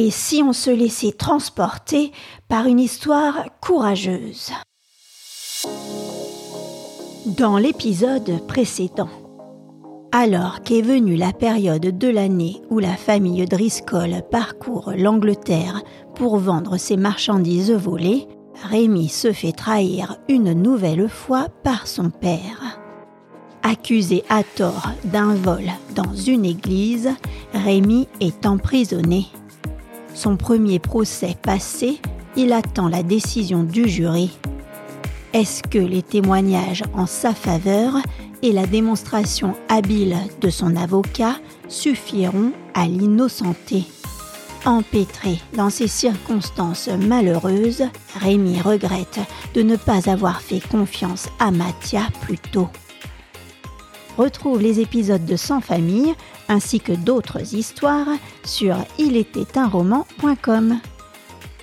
Et si on se laissait transporter par une histoire courageuse Dans l'épisode précédent, alors qu'est venue la période de l'année où la famille Driscoll parcourt l'Angleterre pour vendre ses marchandises volées, Rémi se fait trahir une nouvelle fois par son père. Accusé à tort d'un vol dans une église, Rémi est emprisonné. Son premier procès passé, il attend la décision du jury. Est-ce que les témoignages en sa faveur et la démonstration habile de son avocat suffiront à l'innocenter? Empêtré dans ces circonstances malheureuses, Rémi regrette de ne pas avoir fait confiance à Mathia plus tôt. Retrouve les épisodes de Sans famille ainsi que d'autres histoires sur ilétaitunroman.com.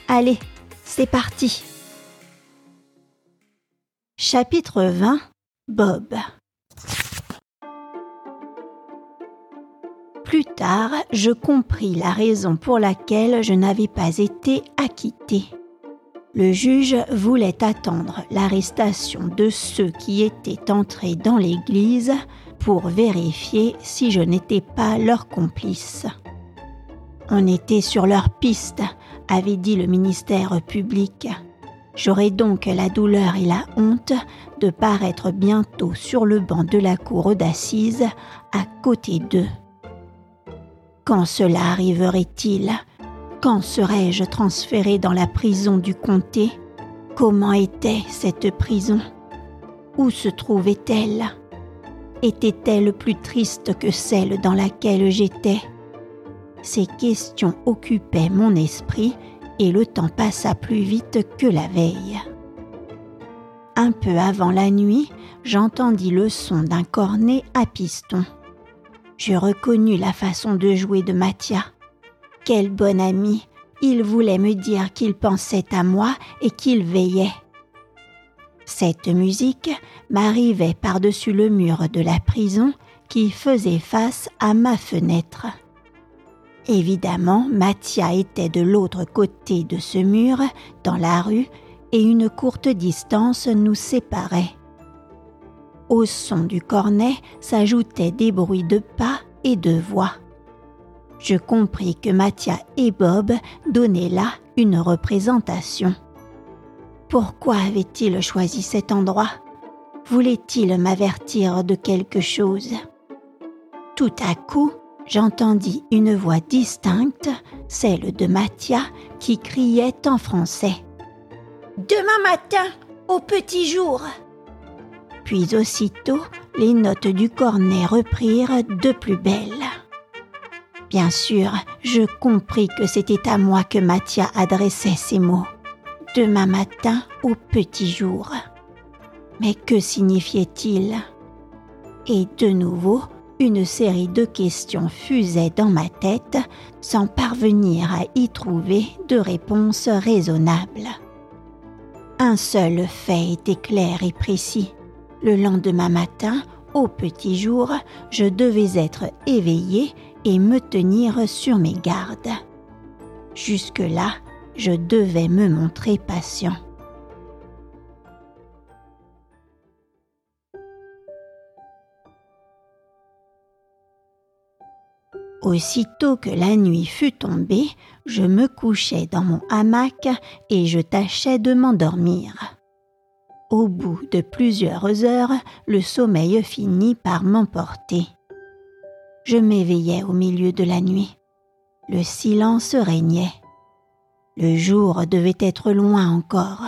Allez, c'est parti. Chapitre 20 Bob Plus tard, je compris la raison pour laquelle je n'avais pas été acquitté. Le juge voulait attendre l'arrestation de ceux qui étaient entrés dans l'église pour vérifier si je n'étais pas leur complice. On était sur leur piste, avait dit le ministère public. J'aurais donc la douleur et la honte de paraître bientôt sur le banc de la cour d'assises à côté d'eux. Quand cela arriverait-il? Quand serais-je transféré dans la prison du comté? Comment était cette prison? Où se trouvait-elle? Était-elle plus triste que celle dans laquelle j'étais? Ces questions occupaient mon esprit et le temps passa plus vite que la veille. Un peu avant la nuit, j'entendis le son d'un cornet à piston. Je reconnus la façon de jouer de Mathia. Quel bon ami Il voulait me dire qu'il pensait à moi et qu'il veillait. Cette musique m'arrivait par-dessus le mur de la prison qui faisait face à ma fenêtre. Évidemment, Mathia était de l'autre côté de ce mur, dans la rue, et une courte distance nous séparait. Au son du cornet s'ajoutaient des bruits de pas et de voix. Je compris que Mathia et Bob donnaient là une représentation. Pourquoi avait-il choisi cet endroit? Voulait-il m'avertir de quelque chose? Tout à coup, j'entendis une voix distincte, celle de Mathia, qui criait en français. Demain matin, au petit jour. Puis aussitôt, les notes du cornet reprirent de plus belle. Bien sûr, je compris que c'était à moi que Mathia adressait ces mots. Demain matin au petit jour. Mais que signifiait-il? Et de nouveau, une série de questions fusaient dans ma tête sans parvenir à y trouver de réponse raisonnable. Un seul fait était clair et précis. Le lendemain matin, au petit jour, je devais être éveillé et me tenir sur mes gardes. Jusque-là, je devais me montrer patient. Aussitôt que la nuit fut tombée, je me couchai dans mon hamac et je tâchais de m'endormir. Au bout de plusieurs heures, le sommeil finit par m'emporter. Je m'éveillai au milieu de la nuit. Le silence régnait. Le jour devait être loin encore.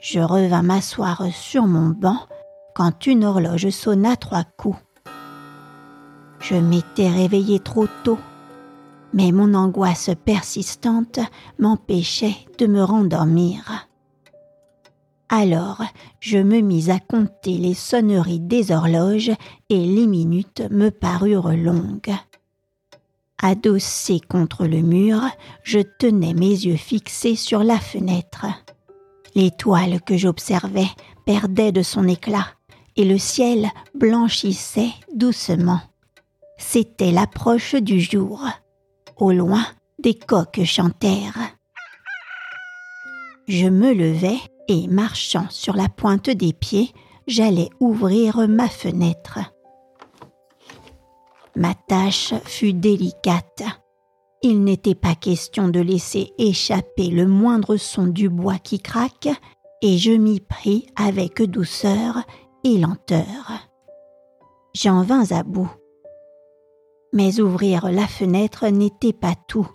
Je revins m'asseoir sur mon banc quand une horloge sonna trois coups. Je m'étais réveillé trop tôt, mais mon angoisse persistante m'empêchait de me rendormir. Alors, je me mis à compter les sonneries des horloges et les minutes me parurent longues. Adossé contre le mur, je tenais mes yeux fixés sur la fenêtre. L'étoile que j'observais perdait de son éclat et le ciel blanchissait doucement. C'était l'approche du jour. Au loin, des coqs chantèrent. Je me levai et, marchant sur la pointe des pieds, j'allais ouvrir ma fenêtre. Ma tâche fut délicate. Il n'était pas question de laisser échapper le moindre son du bois qui craque, et je m'y pris avec douceur et lenteur. J'en vins à bout. Mais ouvrir la fenêtre n'était pas tout.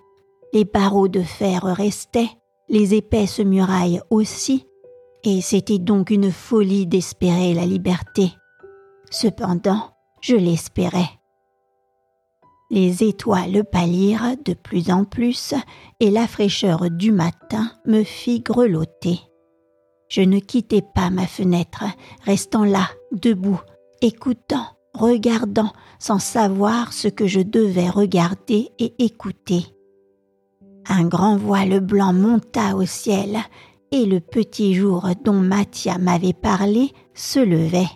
Les barreaux de fer restaient, les épaisses murailles aussi, et c'était donc une folie d'espérer la liberté. Cependant, je l'espérais. Les étoiles pâlirent de plus en plus et la fraîcheur du matin me fit grelotter. Je ne quittai pas ma fenêtre, restant là, debout, écoutant, regardant, sans savoir ce que je devais regarder et écouter. Un grand voile blanc monta au ciel, et le petit jour dont Mathia m'avait parlé se levait.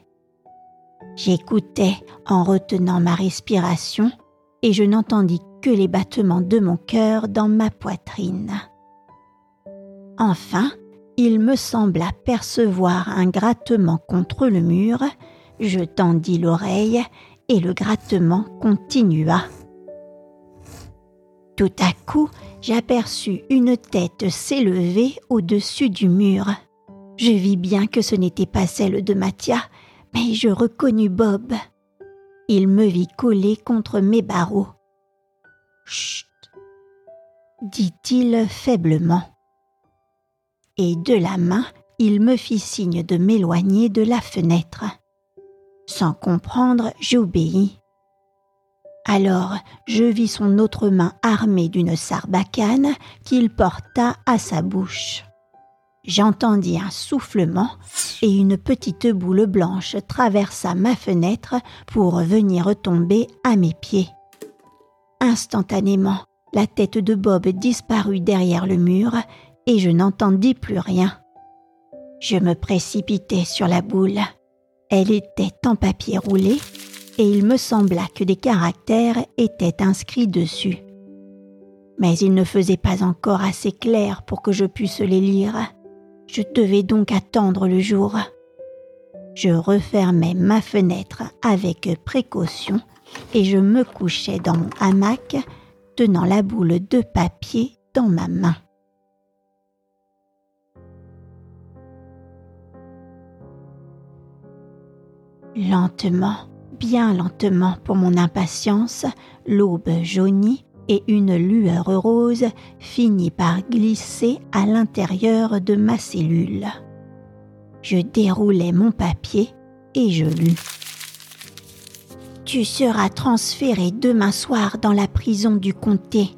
J'écoutais en retenant ma respiration et je n'entendis que les battements de mon cœur dans ma poitrine. Enfin, il me sembla percevoir un grattement contre le mur, je tendis l'oreille et le grattement continua. Tout à coup, j'aperçus une tête s'élever au-dessus du mur. Je vis bien que ce n'était pas celle de Mathia, mais je reconnus Bob. Il me vit coller contre mes barreaux. Chut dit-il faiblement. Et de la main, il me fit signe de m'éloigner de la fenêtre. Sans comprendre, j'obéis. Alors je vis son autre main armée d'une sarbacane qu'il porta à sa bouche. J'entendis un soufflement et une petite boule blanche traversa ma fenêtre pour venir tomber à mes pieds. Instantanément, la tête de Bob disparut derrière le mur et je n'entendis plus rien. Je me précipitai sur la boule. Elle était en papier roulé et il me sembla que des caractères étaient inscrits dessus. Mais il ne faisait pas encore assez clair pour que je puisse les lire. Je devais donc attendre le jour. Je refermai ma fenêtre avec précaution et je me couchai dans mon hamac, tenant la boule de papier dans ma main. Lentement, bien lentement pour mon impatience, l'aube jaunie et une lueur rose finit par glisser à l'intérieur de ma cellule. Je déroulai mon papier et je lus. Tu seras transféré demain soir dans la prison du comté.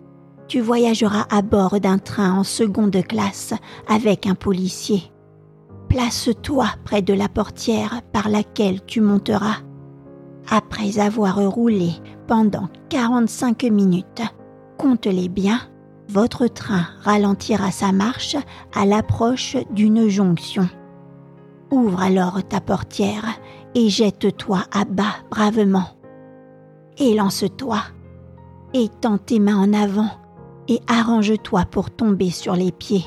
Tu voyageras à bord d'un train en seconde classe avec un policier. Place-toi près de la portière par laquelle tu monteras. Après avoir roulé pendant 45 minutes, compte-les bien, votre train ralentira sa marche à l'approche d'une jonction. Ouvre alors ta portière et jette-toi à bas bravement. Élance-toi, étends tes mains en avant et arrange-toi pour tomber sur les pieds.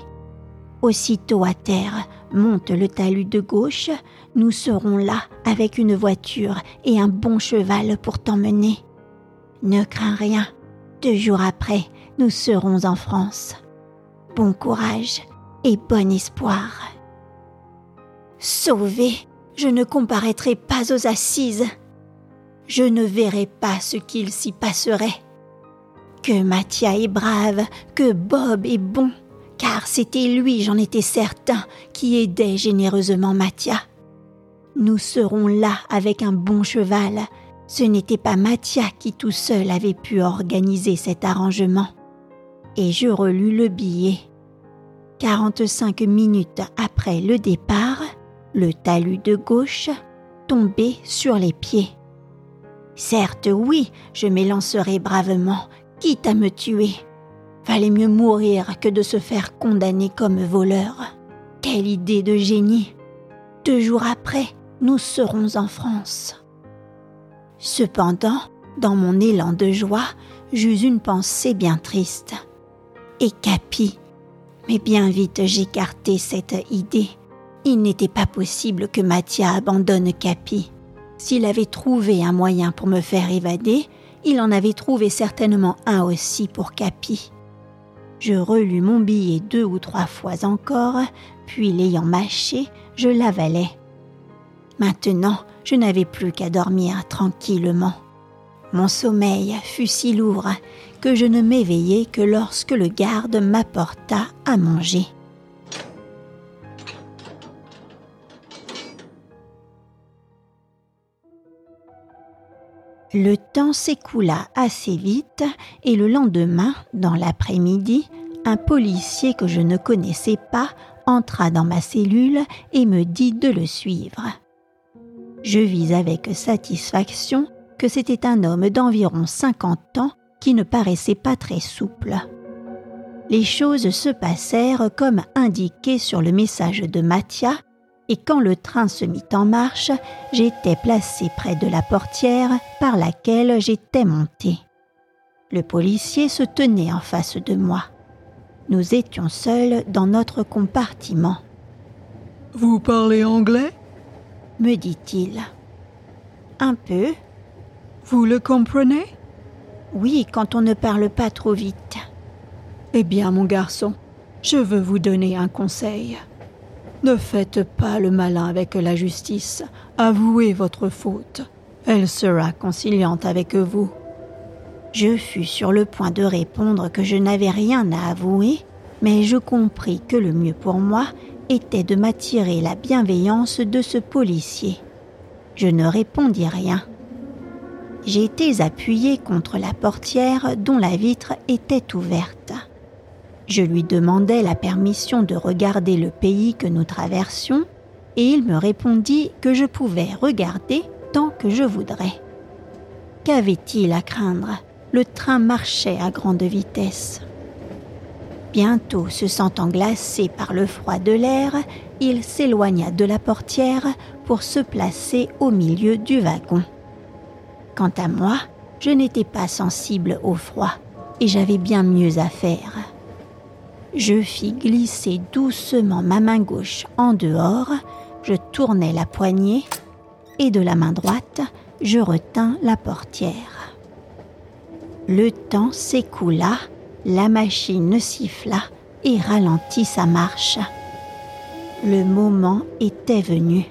Aussitôt à terre, monte le talus de gauche, nous serons là avec une voiture et un bon cheval pour t'emmener. Ne crains rien, deux jours après, nous serons en France. Bon courage et bon espoir. Sauvé, je ne comparaîtrai pas aux assises. Je ne verrai pas ce qu'il s'y passerait. Que Mathia est brave, que Bob est bon, car c'était lui, j'en étais certain, qui aidait généreusement Mathia. Nous serons là avec un bon cheval, ce n'était pas Mathia qui tout seul avait pu organiser cet arrangement. Et je relus le billet. 45 minutes après le départ, le talus de gauche tombait sur les pieds. Certes, oui, je m'élancerai bravement, quitte à me tuer. Valait mieux mourir que de se faire condamner comme voleur. Quelle idée de génie. Deux jours après, nous serons en France. Cependant, dans mon élan de joie, j'eus une pensée bien triste. et Capi. Mais bien vite j'écartai cette idée. Il n'était pas possible que Mathia abandonne Capi. S'il avait trouvé un moyen pour me faire évader, il en avait trouvé certainement un aussi pour Capi. Je relus mon billet deux ou trois fois encore, puis l'ayant mâché, je l'avalai. Maintenant, je n'avais plus qu'à dormir tranquillement. Mon sommeil fut si lourd que je ne m'éveillai que lorsque le garde m'apporta à manger. Le temps s'écoula assez vite et le lendemain, dans l'après-midi, un policier que je ne connaissais pas entra dans ma cellule et me dit de le suivre. Je vis avec satisfaction que c'était un homme d'environ 50 ans qui ne paraissait pas très souple. Les choses se passèrent comme indiqué sur le message de Mathia, et quand le train se mit en marche, j'étais placé près de la portière par laquelle j'étais monté. Le policier se tenait en face de moi. Nous étions seuls dans notre compartiment. Vous parlez anglais? me dit-il. Un peu. Vous le comprenez? Oui, quand on ne parle pas trop vite. Eh bien, mon garçon, je veux vous donner un conseil. Ne faites pas le malin avec la justice. Avouez votre faute. Elle sera conciliante avec vous. Je fus sur le point de répondre que je n'avais rien à avouer, mais je compris que le mieux pour moi était de m'attirer la bienveillance de ce policier. Je ne répondis rien. J'étais appuyé contre la portière dont la vitre était ouverte. Je lui demandai la permission de regarder le pays que nous traversions, et il me répondit que je pouvais regarder tant que je voudrais. Qu'avait-il à craindre? Le train marchait à grande vitesse. Bientôt, se sentant glacé par le froid de l'air, il s'éloigna de la portière pour se placer au milieu du wagon. Quant à moi, je n'étais pas sensible au froid et j'avais bien mieux à faire. Je fis glisser doucement ma main gauche en dehors, je tournai la poignée et de la main droite, je retins la portière. Le temps s'écoula, la machine siffla et ralentit sa marche. Le moment était venu.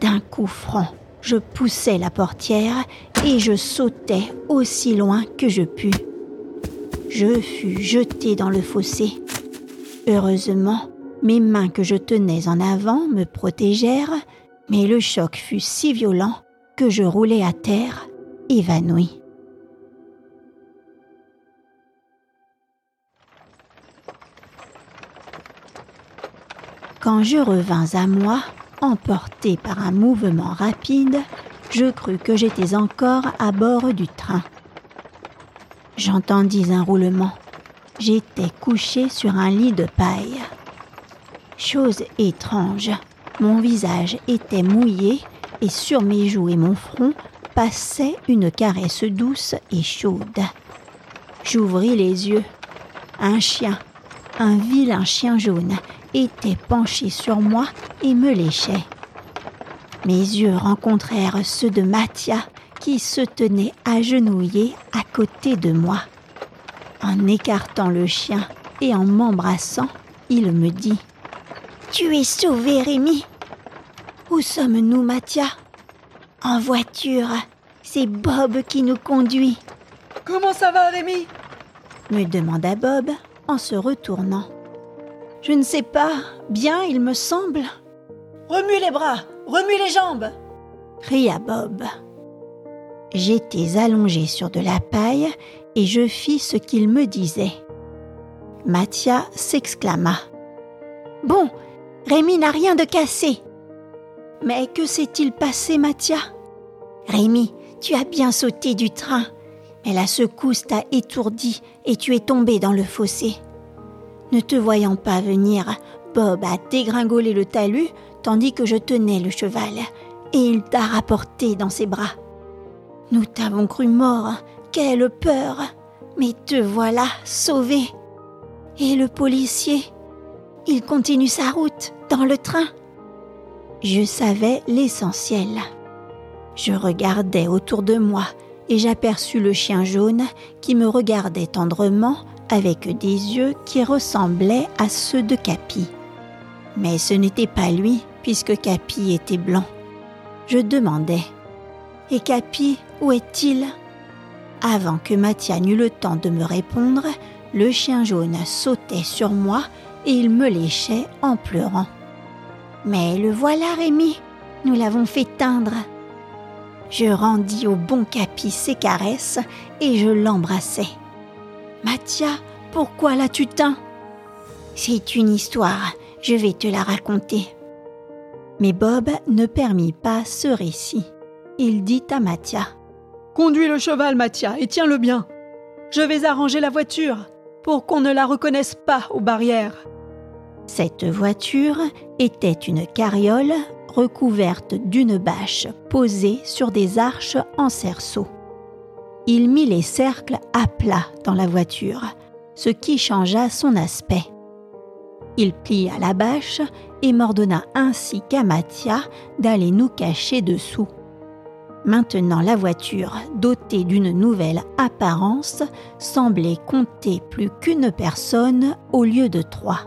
D'un coup franc, je poussai la portière et je sautai aussi loin que je pus je fus jeté dans le fossé. Heureusement, mes mains que je tenais en avant me protégèrent, mais le choc fut si violent que je roulai à terre, évanoui. Quand je revins à moi, emporté par un mouvement rapide, je crus que j'étais encore à bord du train. J'entendis un roulement. J'étais couché sur un lit de paille. Chose étrange, mon visage était mouillé et sur mes joues et mon front passait une caresse douce et chaude. J'ouvris les yeux. Un chien, un vilain chien jaune, était penché sur moi et me léchait. Mes yeux rencontrèrent ceux de Mathia qui se tenait agenouillé à côté de moi. En écartant le chien et en m'embrassant, il me dit Tu es sauvé, Rémi Où sommes-nous, Mathia? En voiture. C'est Bob qui nous conduit. Comment ça va, Rémi? me demanda Bob en se retournant. Je ne sais pas. Bien, il me semble. Remue les bras, remue les jambes cria Bob. J'étais allongé sur de la paille et je fis ce qu'il me disait. Mathia s'exclama. Bon, Rémi n'a rien de cassé. Mais que s'est-il passé, Mathia? Rémi, tu as bien sauté du train, mais la secousse t'a étourdi et tu es tombé dans le fossé. Ne te voyant pas venir, Bob a dégringolé le talus tandis que je tenais le cheval, et il t'a rapporté dans ses bras. Nous t'avons cru mort, quelle peur Mais te voilà sauvé Et le policier Il continue sa route dans le train. Je savais l'essentiel. Je regardais autour de moi et j'aperçus le chien jaune qui me regardait tendrement avec des yeux qui ressemblaient à ceux de Capi. Mais ce n'était pas lui, puisque Capi était blanc. Je demandais Et Capi, où est-il? Avant que Mathia n'eût le temps de me répondre, le chien jaune sautait sur moi et il me léchait en pleurant. Mais le voilà, Rémi, nous l'avons fait teindre. Je rendis au bon Capi ses caresses et je l'embrassai. Mathia, pourquoi l'as-tu teint? C'est une histoire, je vais te la raconter. Mais Bob ne permit pas ce récit. Il dit à Mathia Conduis le cheval, Mathia, et tiens-le bien. Je vais arranger la voiture pour qu'on ne la reconnaisse pas aux barrières. Cette voiture était une carriole recouverte d'une bâche posée sur des arches en cerceau. Il mit les cercles à plat dans la voiture, ce qui changea son aspect. Il plia la bâche et m'ordonna ainsi qu'à Mathia d'aller nous cacher dessous. Maintenant la voiture, dotée d'une nouvelle apparence, semblait compter plus qu'une personne au lieu de trois.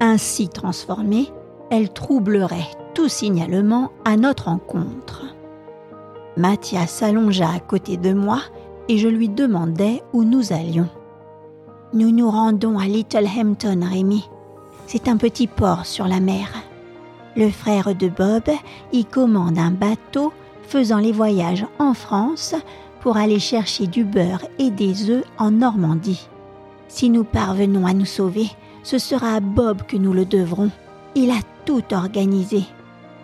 Ainsi transformée, elle troublerait tout signalement à notre encontre. Mathia s'allongea à côté de moi et je lui demandai où nous allions. Nous nous rendons à Littlehampton, Rémi. C'est un petit port sur la mer. Le frère de Bob y commande un bateau faisant les voyages en France pour aller chercher du beurre et des œufs en Normandie. Si nous parvenons à nous sauver, ce sera à Bob que nous le devrons. Il a tout organisé.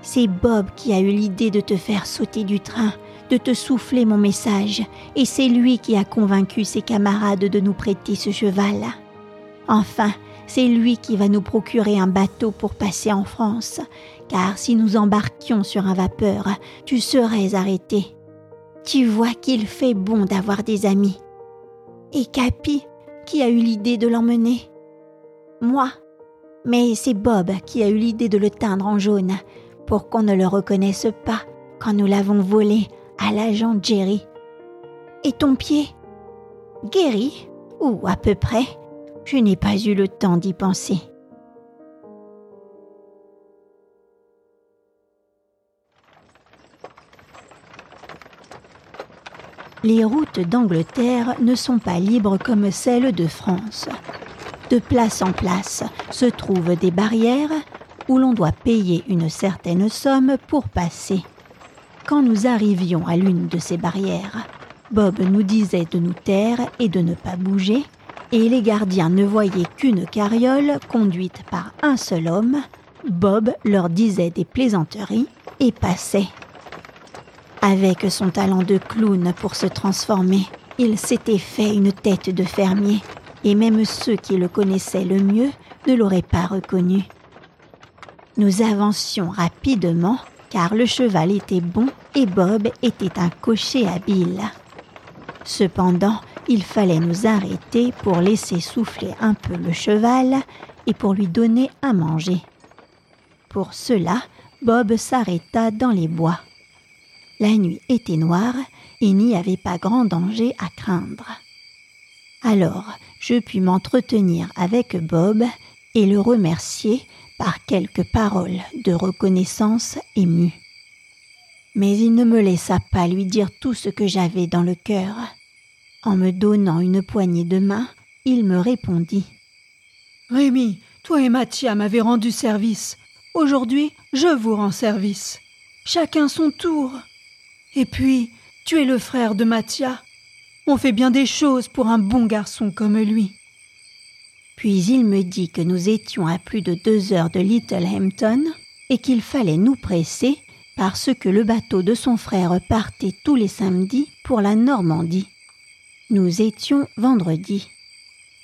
C'est Bob qui a eu l'idée de te faire sauter du train de te souffler mon message, et c'est lui qui a convaincu ses camarades de nous prêter ce cheval. Enfin, c'est lui qui va nous procurer un bateau pour passer en France, car si nous embarquions sur un vapeur, tu serais arrêté. Tu vois qu'il fait bon d'avoir des amis. Et Capi, qui a eu l'idée de l'emmener? Moi. Mais c'est Bob qui a eu l'idée de le teindre en jaune, pour qu'on ne le reconnaisse pas quand nous l'avons volé à l'agent Jerry. Et ton pied? Guéri Ou à peu près? Je n'ai pas eu le temps d'y penser. Les routes d'Angleterre ne sont pas libres comme celles de France. De place en place se trouvent des barrières où l'on doit payer une certaine somme pour passer. Quand nous arrivions à l'une de ces barrières, Bob nous disait de nous taire et de ne pas bouger, et les gardiens ne voyaient qu'une carriole conduite par un seul homme. Bob leur disait des plaisanteries et passait. Avec son talent de clown pour se transformer, il s'était fait une tête de fermier, et même ceux qui le connaissaient le mieux ne l'auraient pas reconnu. Nous avancions rapidement car le cheval était bon et Bob était un cocher habile. Cependant, il fallait nous arrêter pour laisser souffler un peu le cheval et pour lui donner à manger. Pour cela, Bob s'arrêta dans les bois. La nuit était noire et il n'y avait pas grand danger à craindre. Alors, je pus m'entretenir avec Bob et le remercier par quelques paroles de reconnaissance émue. Mais il ne me laissa pas lui dire tout ce que j'avais dans le cœur. En me donnant une poignée de main, il me répondit. Rémi, toi et Mathia m'avez rendu service. Aujourd'hui, je vous rends service. Chacun son tour. Et puis, tu es le frère de Mathia. On fait bien des choses pour un bon garçon comme lui. Puis il me dit que nous étions à plus de deux heures de Littlehampton et qu'il fallait nous presser parce que le bateau de son frère partait tous les samedis pour la Normandie. Nous étions vendredi.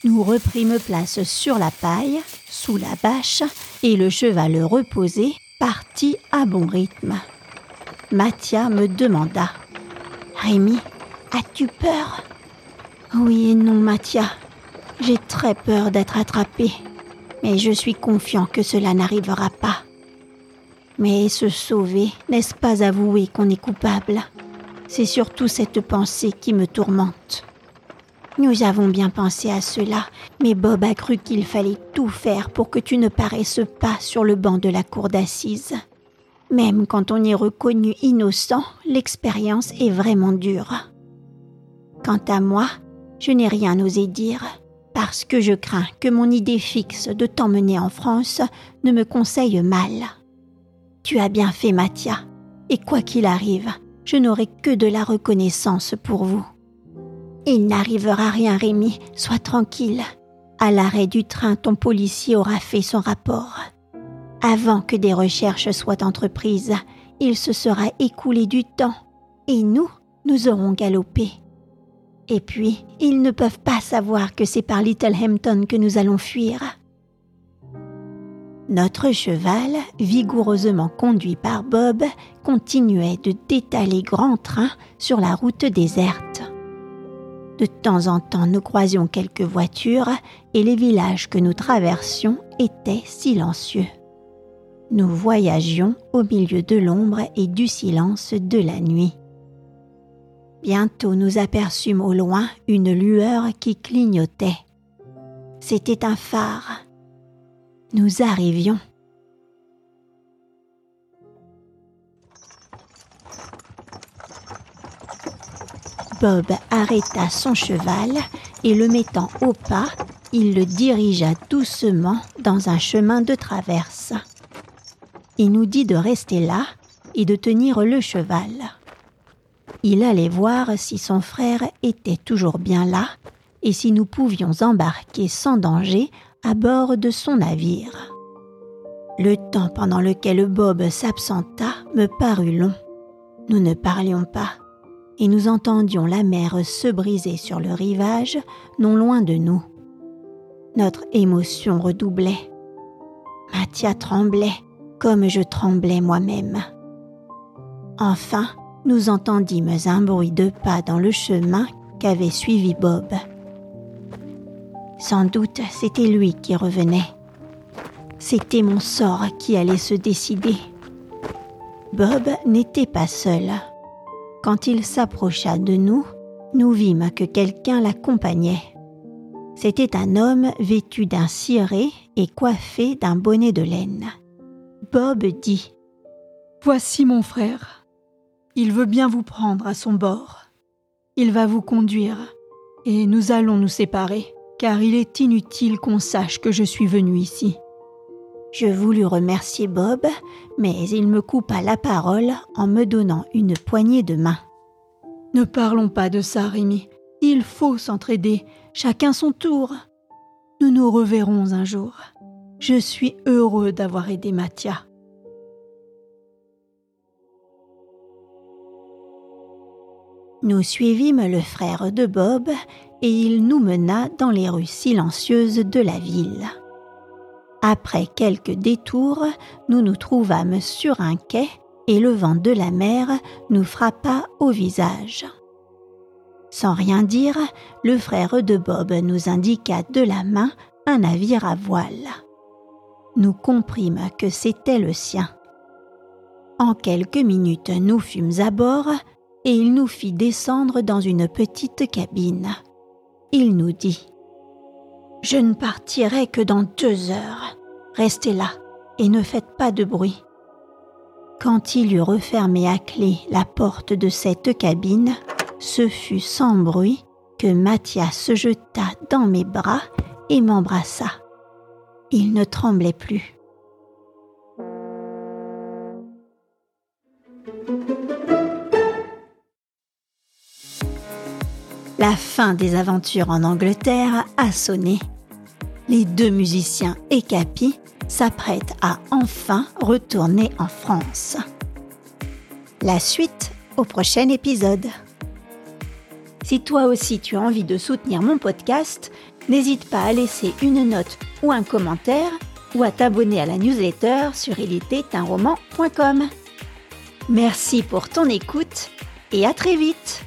Nous reprîmes place sur la paille, sous la bâche, et le cheval reposé partit à bon rythme. Mathia me demanda Rémi, as-tu peur? Oui et non, Mathia. J'ai très peur d'être attrapé, mais je suis confiant que cela n'arrivera pas. Mais se sauver, n'est-ce pas avouer qu'on est coupable? C'est surtout cette pensée qui me tourmente. Nous avons bien pensé à cela, mais Bob a cru qu'il fallait tout faire pour que tu ne paraisses pas sur le banc de la cour d'assises. Même quand on est reconnu innocent, l'expérience est vraiment dure. Quant à moi, je n'ai rien osé dire, parce que je crains que mon idée fixe de t'emmener en France ne me conseille mal. Tu as bien fait, Mathia, et quoi qu'il arrive, je n'aurai que de la reconnaissance pour vous. Il n'arrivera rien, Rémi, sois tranquille. À l'arrêt du train, ton policier aura fait son rapport. Avant que des recherches soient entreprises, il se sera écoulé du temps, et nous, nous aurons galopé. Et puis, ils ne peuvent pas savoir que c'est par Littlehampton que nous allons fuir. Notre cheval, vigoureusement conduit par Bob, continuait de détaler grand train sur la route déserte. De temps en temps, nous croisions quelques voitures et les villages que nous traversions étaient silencieux. Nous voyagions au milieu de l'ombre et du silence de la nuit. Bientôt nous aperçûmes au loin une lueur qui clignotait. C'était un phare nous arrivions. Bob arrêta son cheval et le mettant au pas, il le dirigea doucement dans un chemin de traverse. Il nous dit de rester là et de tenir le cheval. Il allait voir si son frère était toujours bien là et si nous pouvions embarquer sans danger à bord de son navire. Le temps pendant lequel Bob s'absenta me parut long. Nous ne parlions pas, et nous entendions la mer se briser sur le rivage non loin de nous. Notre émotion redoublait. Mathia tremblait comme je tremblais moi-même. Enfin, nous entendîmes un bruit de pas dans le chemin qu'avait suivi Bob. Sans doute c'était lui qui revenait. C'était mon sort qui allait se décider. Bob n'était pas seul. Quand il s'approcha de nous, nous vîmes que quelqu'un l'accompagnait. C'était un homme vêtu d'un ciré et coiffé d'un bonnet de laine. Bob dit Voici mon frère. Il veut bien vous prendre à son bord. Il va vous conduire, et nous allons nous séparer car il est inutile qu'on sache que je suis venu ici. Je voulus remercier Bob, mais il me coupa la parole en me donnant une poignée de main. Ne parlons pas de ça, Rémi. Il faut s'entraider, chacun son tour. Nous nous reverrons un jour. Je suis heureux d'avoir aidé Mathia. Nous suivîmes le frère de Bob et il nous mena dans les rues silencieuses de la ville. Après quelques détours, nous nous trouvâmes sur un quai et le vent de la mer nous frappa au visage. Sans rien dire, le frère de Bob nous indiqua de la main un navire à voile. Nous comprîmes que c'était le sien. En quelques minutes, nous fûmes à bord et il nous fit descendre dans une petite cabine il nous dit Je ne partirai que dans deux heures. Restez là et ne faites pas de bruit. Quand il eut refermé à clé la porte de cette cabine, ce fut sans bruit que Mathias se jeta dans mes bras et m'embrassa. Il ne tremblait plus. La fin des aventures en Angleterre a sonné. Les deux musiciens et Capi s'apprêtent à enfin retourner en France. La suite au prochain épisode. Si toi aussi tu as envie de soutenir mon podcast, n'hésite pas à laisser une note un commentaire ou à t'abonner à la newsletter sur ilétait-un-roman.com. Merci pour ton écoute et à très vite